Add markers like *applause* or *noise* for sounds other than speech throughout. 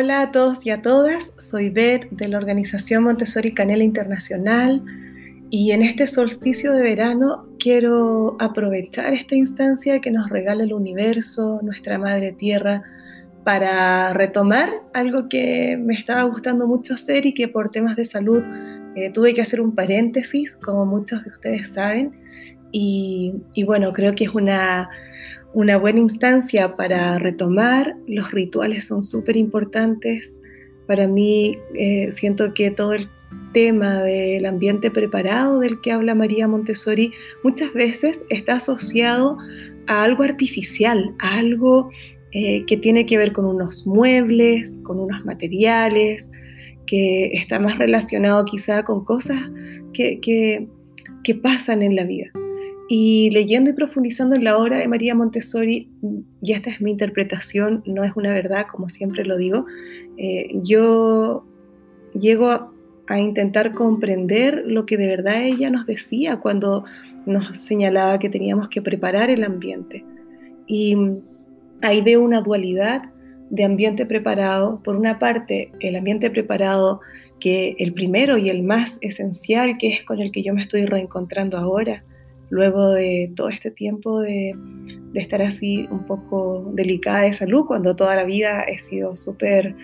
Hola a todos y a todas, soy Beth de la organización Montessori Canela Internacional y en este solsticio de verano quiero aprovechar esta instancia que nos regala el universo, nuestra madre tierra, para retomar algo que me estaba gustando mucho hacer y que por temas de salud eh, tuve que hacer un paréntesis, como muchos de ustedes saben. Y, bueno, creo que es una, una buena instancia para retomar. Los rituales son súper importantes. Para mí, eh, siento que todo el tema del ambiente preparado del que habla María Montessori muchas veces está asociado a algo artificial, a algo eh, que tiene que ver con unos muebles, con unos materiales, que está más relacionado quizá con cosas que, que, pasan en la vida. Y leyendo y profundizando en la obra de María Montessori, y esta es mi interpretación, no es una verdad, como siempre lo digo, eh, yo llego a, a intentar comprender lo que de verdad ella nos decía cuando nos señalaba que teníamos que preparar el ambiente. Y ahí veo una dualidad de ambiente preparado. Por una parte, el ambiente preparado que el primero y el más esencial, que es con el que yo me estoy reencontrando ahora, luego de todo este tiempo de, estar así un poco delicada de salud, cuando toda la vida he sido súper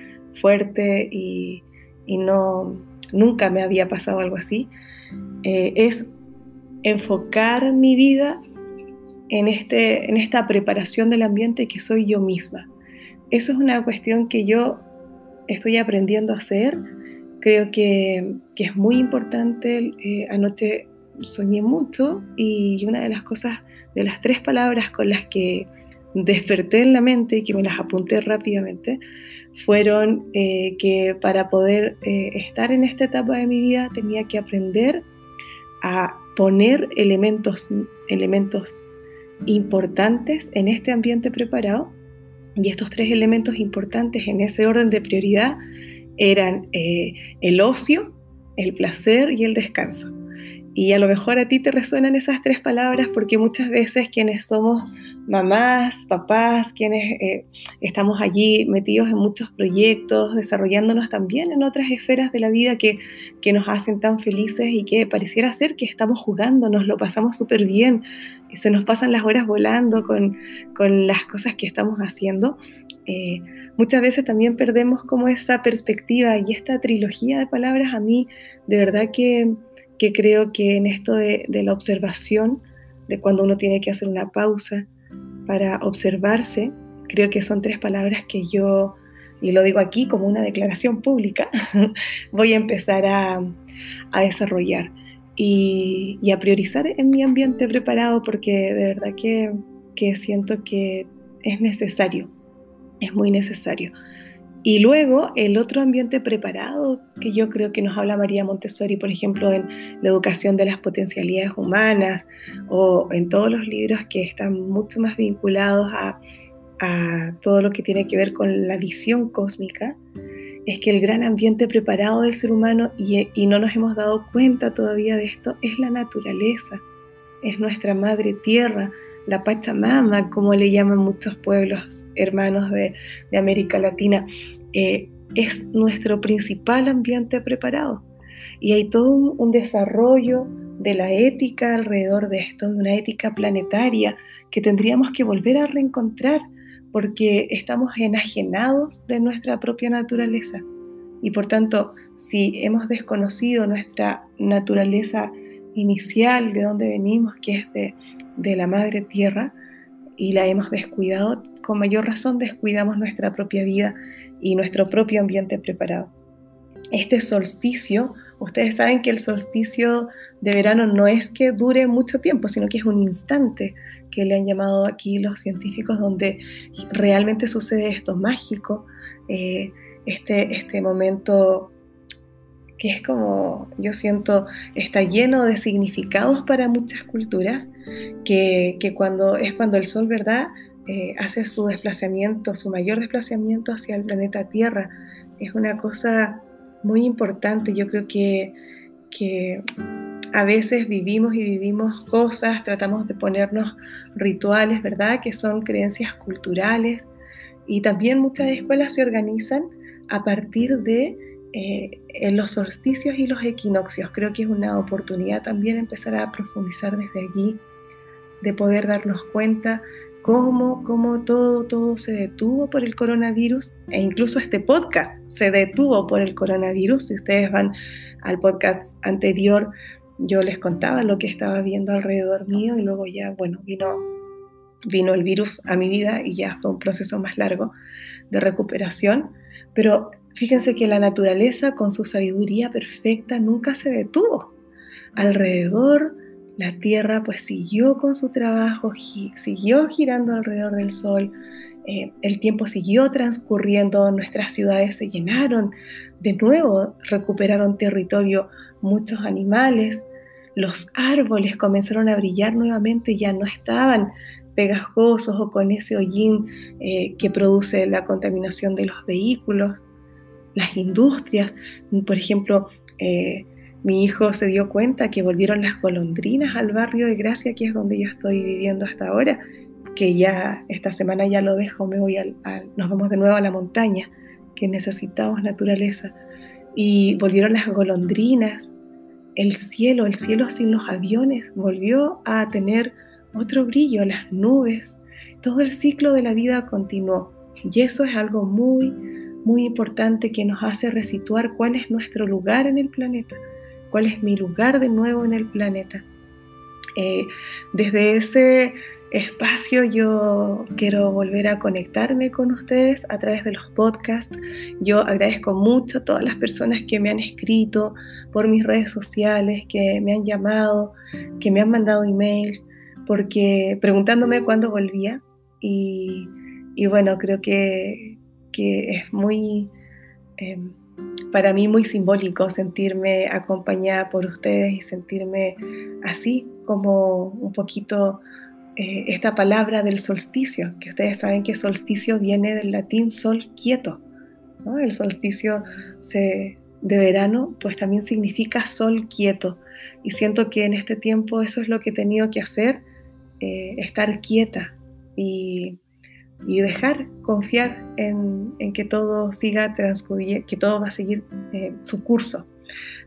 fuerte y, no, nunca me había pasado algo así, eh, es enfocar mi vida en, este, en esta preparación del ambiente que soy yo misma. Eso es una cuestión que yo estoy aprendiendo a hacer. Creo que, es muy importante. Eh, anoche soñé mucho y una de las cosas, de las tres palabras con las que desperté en la mente y que me las apunté rápidamente, fueron eh, que para poder eh, estar en esta etapa de mi vida tenía que aprender a poner elementos, elementos importantes en este ambiente preparado. Y estos tres elementos importantes en ese orden de prioridad eran eh, el ocio, el placer y el descanso. Y a lo mejor a ti te resuenan esas tres palabras porque muchas veces quienes somos mamás, papás, quienes eh, estamos allí metidos en muchos proyectos, desarrollándonos también en otras esferas de la vida que, que nos hacen tan felices y que pareciera ser que estamos jugando, nos lo pasamos súper bien, se nos pasan las horas volando con, con las cosas que estamos haciendo. Eh, muchas veces también perdemos como esa perspectiva y esta trilogía de palabras a mí de verdad que que creo que en esto de, la observación, de cuando uno tiene que hacer una pausa para observarse, creo que son tres palabras que yo, y lo digo aquí como una declaración pública, *laughs* voy a empezar a, desarrollar y, a priorizar en mi ambiente preparado porque de verdad que, que siento que es necesario, es muy necesario. Y luego el otro ambiente preparado que yo creo que nos habla María Montessori, por ejemplo, en la educación de las potencialidades humanas o en todos los libros que están mucho más vinculados a, todo lo que tiene que ver con la visión cósmica, es que el gran ambiente preparado del ser humano, y, no nos hemos dado cuenta todavía de esto, es la naturaleza, es nuestra madre tierra, la Pachamama, como le llaman muchos pueblos hermanos de, América Latina, eh, es nuestro principal ambiente preparado. Y hay todo un, desarrollo de la ética alrededor de esto, de una ética planetaria que tendríamos que volver a reencontrar porque estamos enajenados de nuestra propia naturaleza. Y por tanto, si hemos desconocido nuestra naturaleza inicial, de dónde venimos, que es de, de la madre tierra y la hemos descuidado, con mayor razón descuidamos nuestra propia vida y nuestro propio ambiente preparado. Este solsticio, ustedes saben que el solsticio de verano no es que dure mucho tiempo, sino que es un instante que le han llamado aquí los científicos donde realmente sucede esto mágico, eh, este, este momento que es como, yo siento, está lleno de significados para muchas culturas, que, cuando es cuando el Sol, ¿verdad?, eh, hace su desplazamiento, su mayor desplazamiento hacia el planeta Tierra. Es una cosa muy importante, yo creo que, que a veces vivimos y vivimos cosas, tratamos de ponernos rituales, ¿verdad?, que son creencias culturales, y también muchas escuelas se organizan a partir de eh, los solsticios y los equinoccios. Creo que es una oportunidad también empezar a profundizar desde allí, de poder darnos cuenta cómo, cómo todo, todo se detuvo por el coronavirus e incluso este podcast se detuvo por el coronavirus. Si ustedes van al podcast anterior, yo les contaba lo que estaba viendo alrededor mío y luego ya, bueno, vino, vino el virus a mi vida y ya fue un proceso más largo de recuperación. Pero fíjense que la naturaleza con su sabiduría perfecta nunca se detuvo. Alrededor la Tierra pues siguió con su trabajo, siguió girando alrededor del Sol, eh, el tiempo siguió transcurriendo, nuestras ciudades se llenaron, de nuevo recuperaron territorio muchos animales, los árboles comenzaron a brillar nuevamente, ya no estaban pegajosos o con ese hollín eh, que produce la contaminación de los vehículos, las industrias, por ejemplo, eh, mi hijo se dio cuenta que volvieron las golondrinas al barrio de Gracia, que es donde yo estoy viviendo hasta ahora, que ya esta semana ya lo dejo, me voy al, nos vamos de nuevo a la montaña, que necesitamos naturaleza. Y volvieron las golondrinas, el cielo, el cielo sin los aviones, volvió a tener otro brillo, las nubes, todo el ciclo de la vida continuó. Y eso es algo muy, muy importante que nos hace resituar cuál es nuestro lugar en el planeta, cuál es mi lugar de nuevo en el planeta. Eh, desde ese espacio yo quiero volver a conectarme con ustedes a través de los podcasts. Yo agradezco mucho a todas las personas que me han escrito por mis redes sociales, que me han llamado, que me han mandado emails, porque preguntándome cuándo volvía. Y, bueno, creo que, es muy, em, para mí muy simbólico sentirme acompañada por ustedes y sentirme así como un poquito eh, esta palabra del solsticio, que ustedes saben que solsticio viene del latín sol quieto. El solsticio de verano pues también significa sol quieto. Y siento que en este tiempo eso es lo que he tenido que hacer, eh, estar quieta y, dejar, confiar en, que todo siga transcurriendo, que todo va a seguir eh, su curso.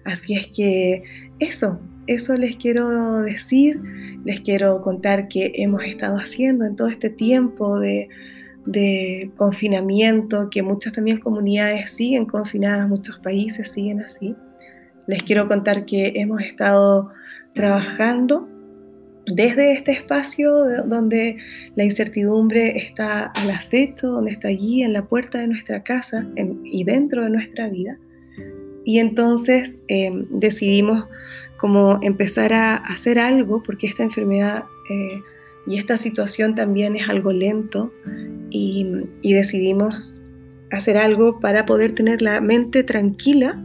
Así es que eso, eso les quiero decir, les quiero contar qué hemos estado haciendo en todo este tiempo de, confinamiento, que muchas también comunidades siguen confinadas, muchos países siguen así. Les quiero contar que hemos estado trabajando desde este espacio donde la incertidumbre está al acecho, donde está allí en la puerta de nuestra casa y dentro de nuestra vida. Y entonces em, decidimos como empezar a hacer algo, porque esta enfermedad eh, y esta situación también es algo lento, y, decidimos hacer algo para poder tener la mente tranquila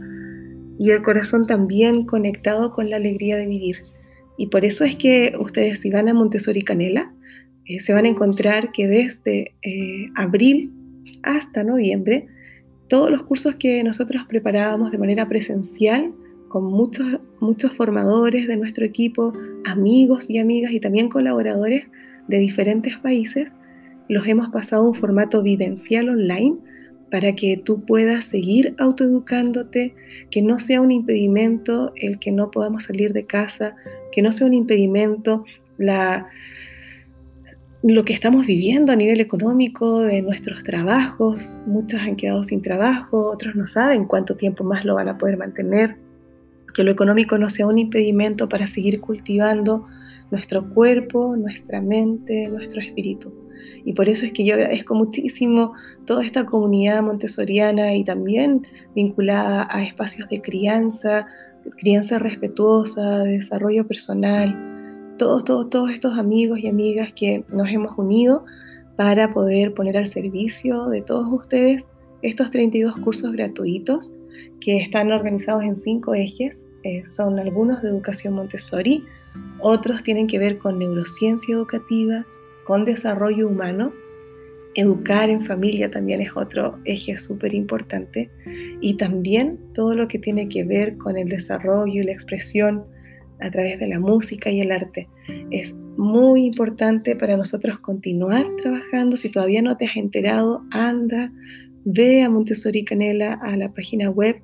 y el corazón también conectado con la alegría de vivir. Y por eso es que ustedes si van a Montessori Canela, eh, se van a encontrar que desde eh, abril hasta noviembre, todos los cursos que nosotros preparábamos de manera presencial con muchos, muchos formadores de nuestro equipo, amigos y amigas y también colaboradores de diferentes países. Los hemos pasado a un formato vivencial online para que tú puedas seguir autoeducándote, que no sea un impedimento el que no podamos salir de casa, que no sea un impedimento lo que estamos viviendo a nivel económico, de nuestros trabajos. Muchos han quedado sin trabajo, otros no saben cuánto tiempo más lo van a poder mantener que lo económico no sea un impedimento para seguir cultivando nuestro cuerpo, nuestra mente, nuestro espíritu. Y por eso es que yo agradezco muchísimo toda esta comunidad montessoriana y también vinculada a espacios de crianza, crianza respetuosa, de desarrollo personal, todos, todos, todos estos amigos y amigas que nos hemos unido para poder poner al servicio de todos ustedes estos 32 cursos gratuitos que están organizados en cinco ejes. Eh, son algunos de educación Montessori, otros tienen que ver con neurociencia educativa, con desarrollo humano. Educar en familia también es otro eje súper importante. Y también todo lo que tiene que ver con el desarrollo y la expresión a través de la música y el arte. Es muy importante para nosotros continuar trabajando. Si todavía no te has enterado, anda, ve a Montessori Canela a la página web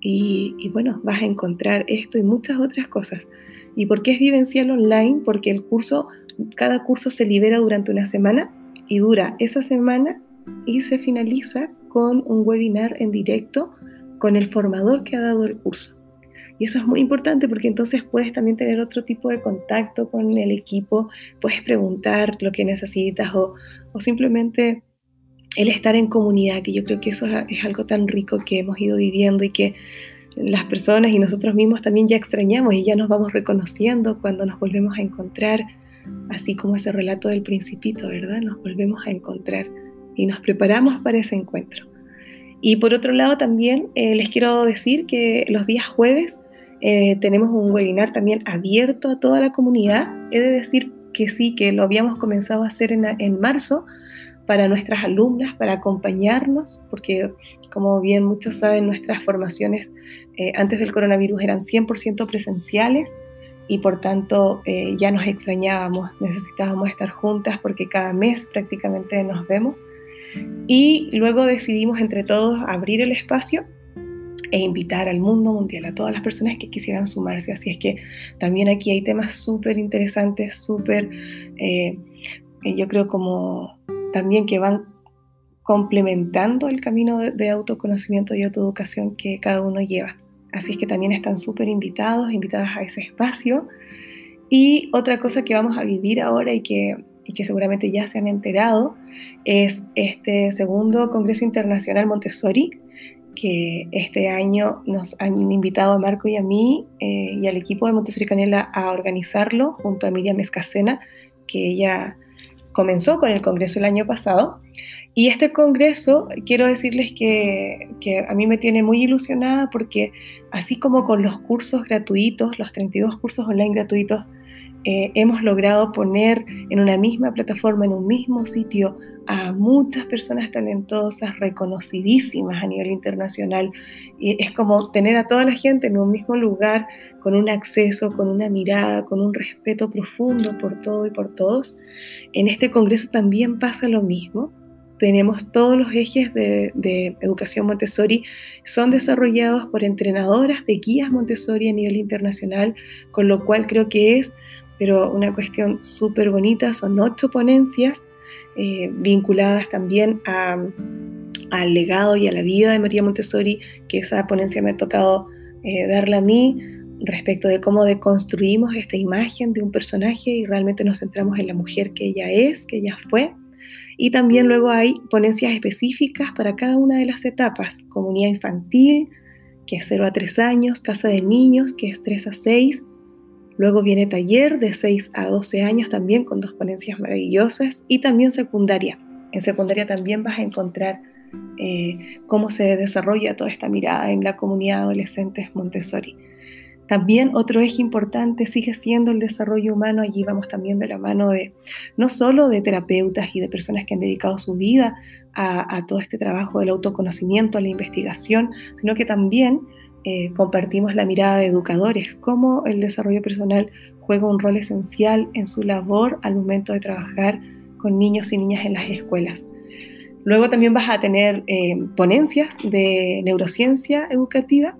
y, y, bueno, vas a encontrar esto y muchas otras cosas. ¿Y por qué es vivencial online? Porque el curso, cada curso se libera durante una semana y dura esa semana y se finaliza con un webinar en directo con el formador que ha dado el curso. Y eso es muy importante porque entonces puedes también tener otro tipo de contacto con el equipo, puedes preguntar lo que necesitas o, o simplemente el estar en comunidad, que yo creo que eso es algo tan rico que hemos ido viviendo y que las personas y nosotros mismos también ya extrañamos y ya nos vamos reconociendo cuando nos volvemos a encontrar, así como ese relato del principito, ¿verdad? Nos volvemos a encontrar y nos preparamos para ese encuentro. Y por otro lado también eh, les quiero decir que los días jueves eh, tenemos un webinar también abierto a toda la comunidad. He de decir que sí, que lo habíamos comenzado a hacer en, marzo para nuestras alumnas, para acompañarnos, porque como bien muchos saben, nuestras formaciones eh, antes del coronavirus eran 100% presenciales y por tanto ya nos extrañábamos, necesitábamos estar juntas porque cada mes prácticamente nos vemos y luego decidimos entre todos abrir el espacio e invitar al mundo mundial, a todas las personas que quisieran sumarse. Así es que también aquí hay temas súper interesantes, súper, eh, eh, yo creo como también que van complementando el camino de, autoconocimiento y autoeducación que cada uno lleva. Así es que también están súper invitados, invitadas a ese espacio. Y otra cosa que vamos a vivir ahora y que y que seguramente ya se han enterado, es este segundo Congreso Internacional Montessori, que este año nos han invitado a Marco y a mí eh, y al equipo de Montessori Canela a organizarlo junto a Miriam Escacena, que ella comenzó con el Congreso el año pasado. Y este Congreso, quiero decirles que, a mí me tiene muy ilusionada porque así como con los cursos gratuitos, los 32 cursos online gratuitos eh, hemos logrado poner en una misma plataforma, en un mismo sitio, a muchas personas talentosas, reconocidísimas a nivel internacional. Y es como tener a toda la gente en un mismo lugar, con un acceso, con una mirada, con un respeto profundo por todo y por todos. En este Congreso también pasa lo mismo. Tenemos todos los ejes de, de educación Montessori, son desarrollados por entrenadoras de guías Montessori a nivel internacional, con lo cual creo que es pero una cuestión súper bonita, son ocho ponencias eh, vinculadas también al legado y a la vida de María Montessori, que esa ponencia me ha tocado eh, darla a mí respecto de cómo deconstruimos esta imagen de un personaje y realmente nos centramos en la mujer que ella es, que ella fue. Y también luego hay ponencias específicas para cada una de las etapas, comunidad infantil, que es 0 a 3 años, casa de niños, que es 3 a 6, Luego viene taller de 6 a 12 años también con dos ponencias maravillosas y también secundaria. En secundaria también vas a encontrar eh, cómo se desarrolla toda esta mirada en la comunidad de adolescentes Montessori. También otro eje importante sigue siendo el desarrollo humano. Allí vamos también de la mano de no solo de terapeutas y de personas que han dedicado su vida a, todo este trabajo del autoconocimiento, a la investigación, sino que también eh, compartimos la mirada de educadores, cómo el desarrollo personal juega un rol esencial en su labor al momento de trabajar con niños y niñas en las escuelas. Luego también vas a tener eh, ponencias de neurociencia educativa,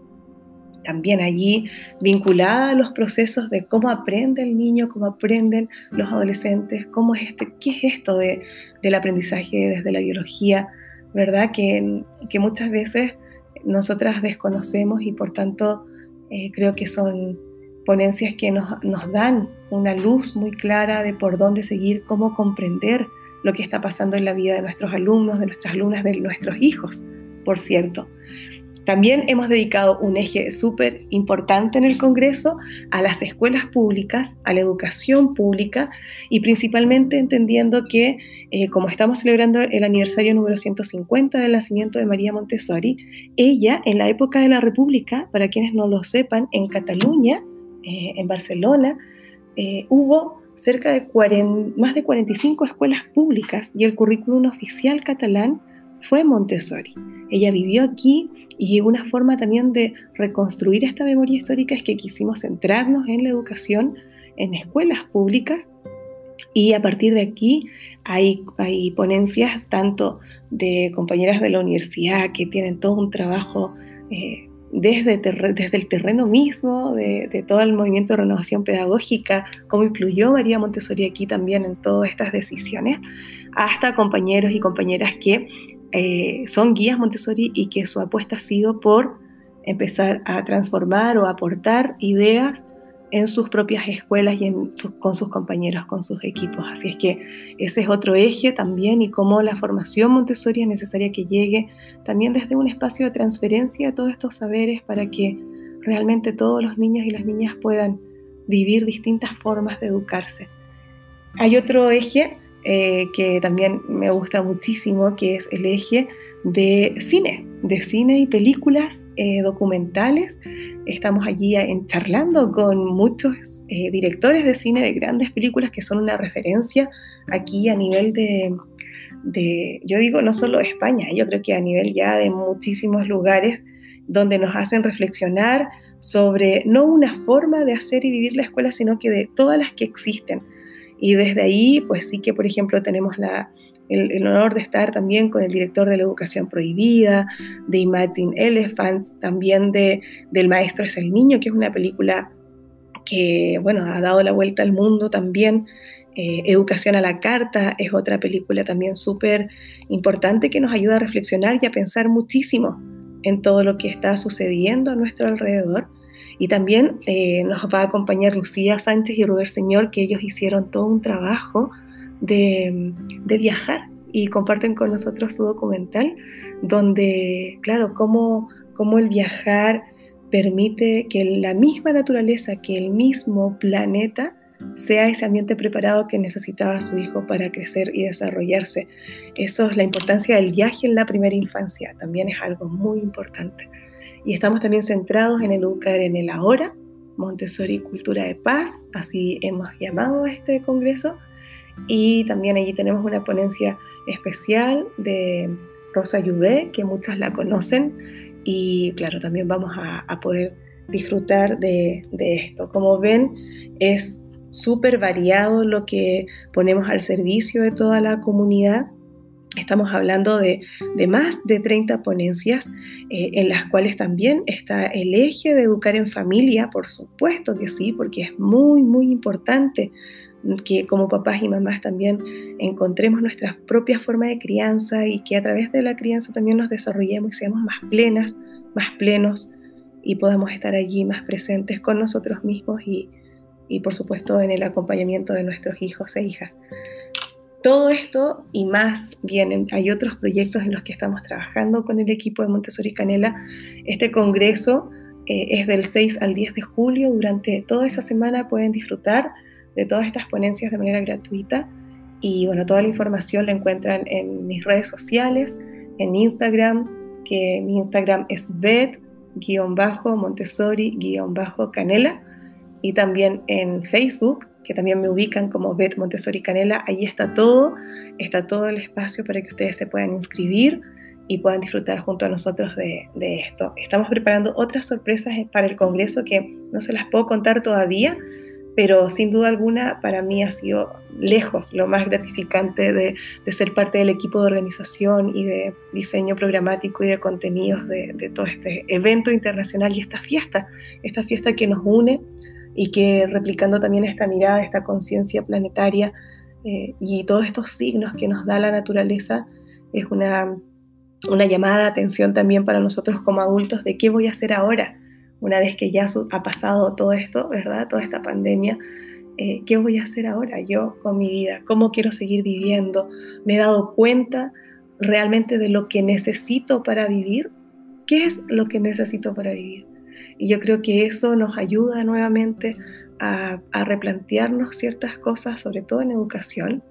también allí vinculada a los procesos de cómo aprende el niño, cómo aprenden los adolescentes, cómo es este, qué es esto de, del aprendizaje desde la biología, ¿verdad? Que, que muchas veces nosotras desconocemos y por tanto eh, creo que son ponencias que nos, nos dan una luz muy clara de por dónde seguir, cómo comprender lo que está pasando en la vida de nuestros alumnos, de nuestras alumnas, de nuestros hijos, por cierto. También hemos dedicado un eje súper importante en el Congreso a las escuelas públicas, a la educación pública y principalmente entendiendo que eh, como estamos celebrando el aniversario número 150 del nacimiento de María Montessori, ella en la época de la República, para quienes no lo sepan, en Cataluña, eh, en Barcelona, eh, hubo cerca de más de 45 escuelas públicas y el currículum oficial catalán fue Montessori. Ella vivió aquí y una forma también de reconstruir esta memoria histórica es que quisimos centrarnos en la educación en escuelas públicas Y a partir de aquí hay, hay ponencias tanto de compañeras de la universidad que tienen todo un trabajo eh, desde, desde, el terreno mismo, de, de, todo el movimiento de renovación pedagógica, cómo influyó María Montessori aquí también en todas estas decisiones, hasta compañeros y compañeras que eh, son guías Montessori y que su apuesta ha sido por empezar a transformar o aportar ideas en sus propias escuelas y con sus compañeros, con sus equipos. Así es que ese es otro eje también y cómo la formación Montessori es necesaria que llegue también desde un espacio de transferencia de todos estos saberes para que realmente todos los niños y las niñas puedan vivir distintas formas de educarse. Hay otro eje eh, que también me gusta muchísimo, que es el eje de cine, de cine y películas eh, documentales. Estamos allí charlando con muchos eh, directores de cine de grandes películas que son una referencia aquí a nivel de, de, yo digo, no solo España, yo creo que a nivel ya de muchísimos lugares donde nos hacen reflexionar sobre no una forma de hacer y vivir la escuela, sino que de todas las que existen y desde ahí, pues sí que, por ejemplo, tenemos la, el, honor de estar también con el director de la educación prohibida, de Imagine Elephants, también de, del Maestro es el Niño, que es una película que, bueno, ha dado la vuelta al mundo también. Eh, educación a la carta es otra película también súper importante que nos ayuda a reflexionar y a pensar muchísimo en todo lo que está sucediendo a nuestro alrededor y también eh, nos va a acompañar Lucía Sánchez y Robert Señor, que ellos hicieron todo un trabajo de, viajar y comparten con nosotros su documental, donde, claro, cómo, cómo el viajar permite que la misma naturaleza, que el mismo planeta, sea ese ambiente preparado que necesitaba su hijo para crecer y desarrollarse. Eso es la importancia del viaje en la primera infancia, también es algo muy importante y estamos también centrados en educar en el ahora, Montessori Cultura de Paz, así hemos llamado a este congreso, y también allí tenemos una ponencia especial de Rosa Yudé, que muchas la conocen, y claro, también vamos a, poder disfrutar de, de esto. Como ven, es súper variado lo que ponemos al servicio de toda la comunidad Estamos hablando de, más de 30 ponencias eh, en las cuales también está el eje de educar en familia, por supuesto que sí, porque es muy, muy importante que como papás y mamás también encontremos nuestra propia forma de crianza y que a través de la crianza también nos desarrollemos y seamos más plenas, más plenos y podamos estar allí más presentes con nosotros mismos y, y por supuesto en el acompañamiento de nuestros hijos e hijas. Todo esto y más vienen, hay otros proyectos en los que estamos trabajando con el equipo de Montessori Canela. Este congreso eh, es del 6 al 10 de julio. Durante toda esa semana pueden disfrutar de todas estas ponencias de manera gratuita. Y bueno, toda la información la encuentran en mis redes sociales, en Instagram, que mi Instagram es bet-montessori-canela y también en Facebook que también me ubican como Bet Montessori Canela. Ahí está todo, está todo el espacio para que ustedes se puedan inscribir y puedan disfrutar junto a nosotros de, esto. Estamos preparando otras sorpresas para el Congreso que no se las puedo contar todavía, pero sin duda alguna para mí ha sido lejos lo más gratificante de, ser parte del equipo de organización y de diseño programático y de contenidos de, de todo este evento internacional y esta fiesta, esta fiesta que nos une y que replicando también esta mirada, esta conciencia planetaria eh, y todos estos signos que nos da la naturaleza, es una, llamada de atención también para nosotros como adultos de qué voy a hacer ahora, una vez que ya ha pasado todo esto, ¿verdad? Toda esta pandemia. Eh, ¿Qué voy a hacer ahora yo con mi vida? ¿Cómo quiero seguir viviendo? ¿Me he dado cuenta realmente de lo que necesito para vivir? ¿Qué es lo que necesito para vivir? Y yo creo que eso nos ayuda nuevamente a, replantearnos ciertas cosas, sobre todo en educación,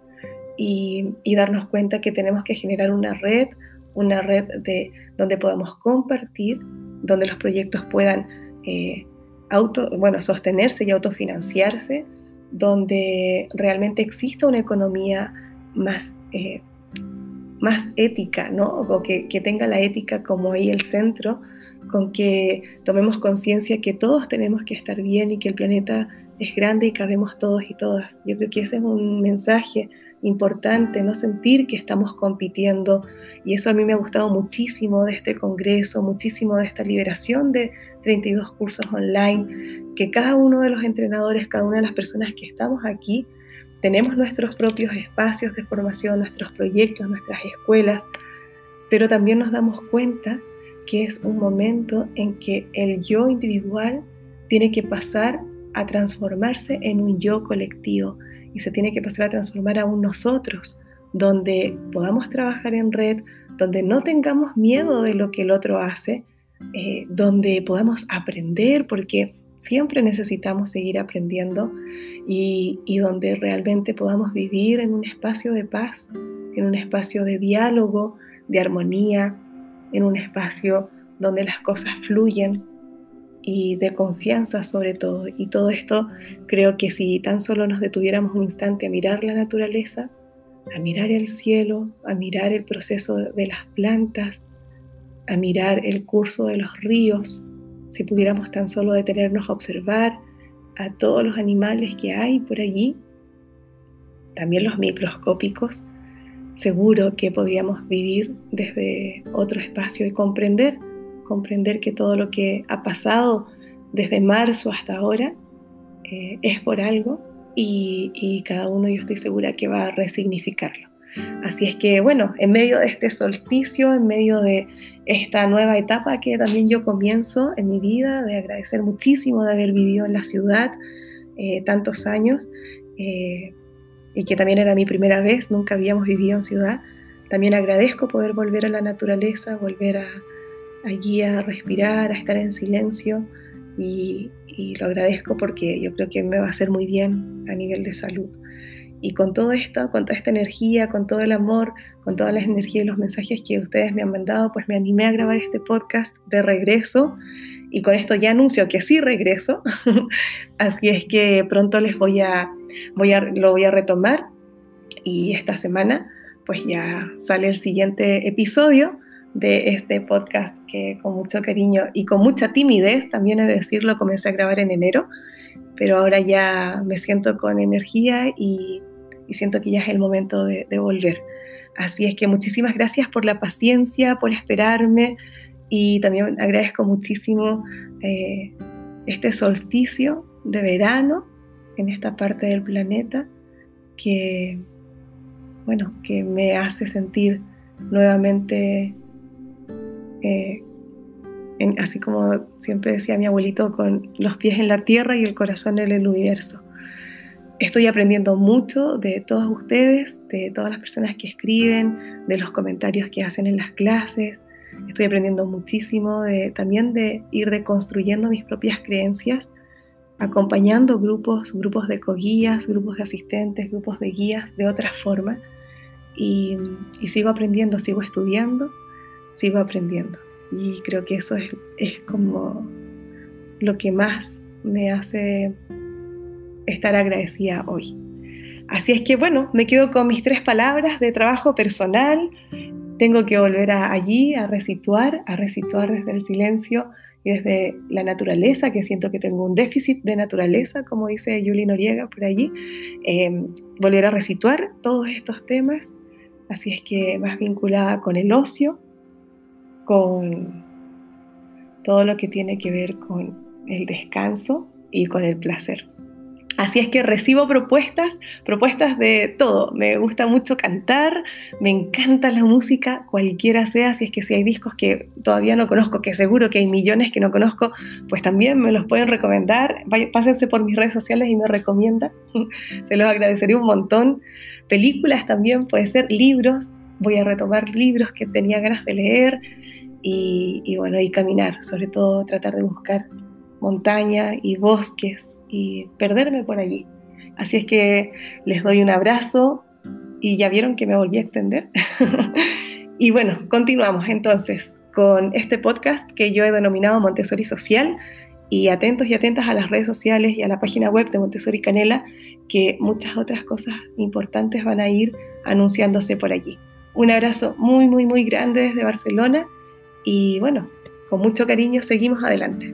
y, darnos cuenta que tenemos que generar una red, una red de, donde podamos compartir, donde los proyectos puedan eh, auto, bueno, sostenerse y autofinanciarse, donde realmente exista una economía más, eh, más ética, ¿no? o que, que tenga la ética como ahí el centro con que tomemos conciencia que todos tenemos que estar bien y que el planeta es grande y cabemos todos y todas. Yo creo que ese es un mensaje importante, no sentir que estamos compitiendo. Y eso a mí me ha gustado muchísimo de este congreso, muchísimo de esta liberación de 32 cursos online, que cada uno de los entrenadores, cada una de las personas que estamos aquí, tenemos nuestros propios espacios de formación, nuestros proyectos, nuestras escuelas, pero también nos damos cuenta que es un momento en que el yo individual tiene que pasar a transformarse en un yo colectivo y se tiene que pasar a transformar a un nosotros, donde podamos trabajar en red, donde no tengamos miedo de lo que el otro hace, eh, donde podamos aprender, porque siempre necesitamos seguir aprendiendo y, y donde realmente podamos vivir en un espacio de paz, en un espacio de diálogo, de armonía, en un espacio donde las cosas fluyen y de confianza sobre todo. Y todo esto creo que si tan solo nos detuviéramos un instante a mirar la naturaleza, a mirar el cielo, a mirar el proceso de las plantas, a mirar el curso de los ríos, si pudiéramos tan solo detenernos a observar a todos los animales que hay por allí, también los microscópicos, seguro que podríamos vivir desde otro espacio y comprender, comprender que todo lo que ha pasado desde marzo hasta ahora eh, es por algo y, y cada uno yo estoy segura que va a resignificarlo. Así es que, bueno, en medio de este solsticio, en medio de esta nueva etapa que también yo comienzo en mi vida, de agradecer muchísimo de haber vivido en la ciudad eh, tantos años, eh, y que también era mi primera vez, nunca habíamos vivido en ciudad. También agradezco poder volver a la naturaleza, volver a, allí a respirar, a estar en silencio y, lo agradezco porque yo creo que me va a hacer muy bien a nivel de salud. Y con todo esto, con toda esta energía, con todo el amor, con todas las energías y los mensajes que ustedes me han mandado, pues me animé a grabar este podcast de regreso. Y con esto ya anuncio que sí regreso. *laughs* Así es que pronto les voy a, voy a, lo voy a retomar. Y esta semana, pues ya sale el siguiente episodio de este podcast que con mucho cariño y con mucha timidez, también he de decirlo, comencé a grabar en enero, pero ahora ya me siento con energía y y siento que ya es el momento de, volver. Así es que muchísimas gracias por la paciencia, por esperarme y también agradezco muchísimo eh, este solsticio de verano en esta parte del planeta que, bueno, que me hace sentir nuevamente, eh, así como siempre decía mi abuelito, con los pies en la tierra y el corazón en el universo. Estoy aprendiendo mucho de todos ustedes, de todas las personas que escriben, de los comentarios que hacen en las clases. Estoy aprendiendo muchísimo de, también de ir deconstruyendo mis propias creencias, acompañando grupos, grupos de coguías, grupos de asistentes, grupos de guías de otra forma. Y, sigo aprendiendo, sigo estudiando, sigo aprendiendo. Y creo que eso es, es como lo que más me hace estar agradecida hoy. Así es que bueno, me quedo con mis tres palabras de trabajo personal. Tengo que volver allí a resituar, a resituar desde el silencio y desde la naturaleza, que siento que tengo un déficit de naturaleza, como dice Julie Noriega por allí. Em, volver a resituar todos estos temas. Así es que más vinculada con el ocio, con todo lo que tiene que ver con el descanso y con el placer. Así es que recibo propuestas, propuestas de todo. Me gusta mucho cantar, me encanta la música, cualquiera sea, si es que si hay discos que todavía no conozco, que seguro que hay millones que no conozco, pues también me los pueden recomendar. Pásense por mis redes sociales y me recomiendan. *laughs* Se los agradecería un montón. Películas también, puede ser libros. Voy a retomar libros que tenía ganas de leer y, y bueno, y caminar, sobre todo tratar de buscar montaña y bosques y perderme por allí. Así es que les doy un abrazo y ya vieron que me volví a extender. *laughs* y bueno, continuamos entonces con este podcast que yo he denominado Montessori Social y atentos y atentas a las redes sociales y a la página web de Montessori Canela que muchas otras cosas importantes van a ir anunciándose por allí. Un abrazo muy, muy, muy grande desde Barcelona y bueno, con mucho cariño seguimos adelante.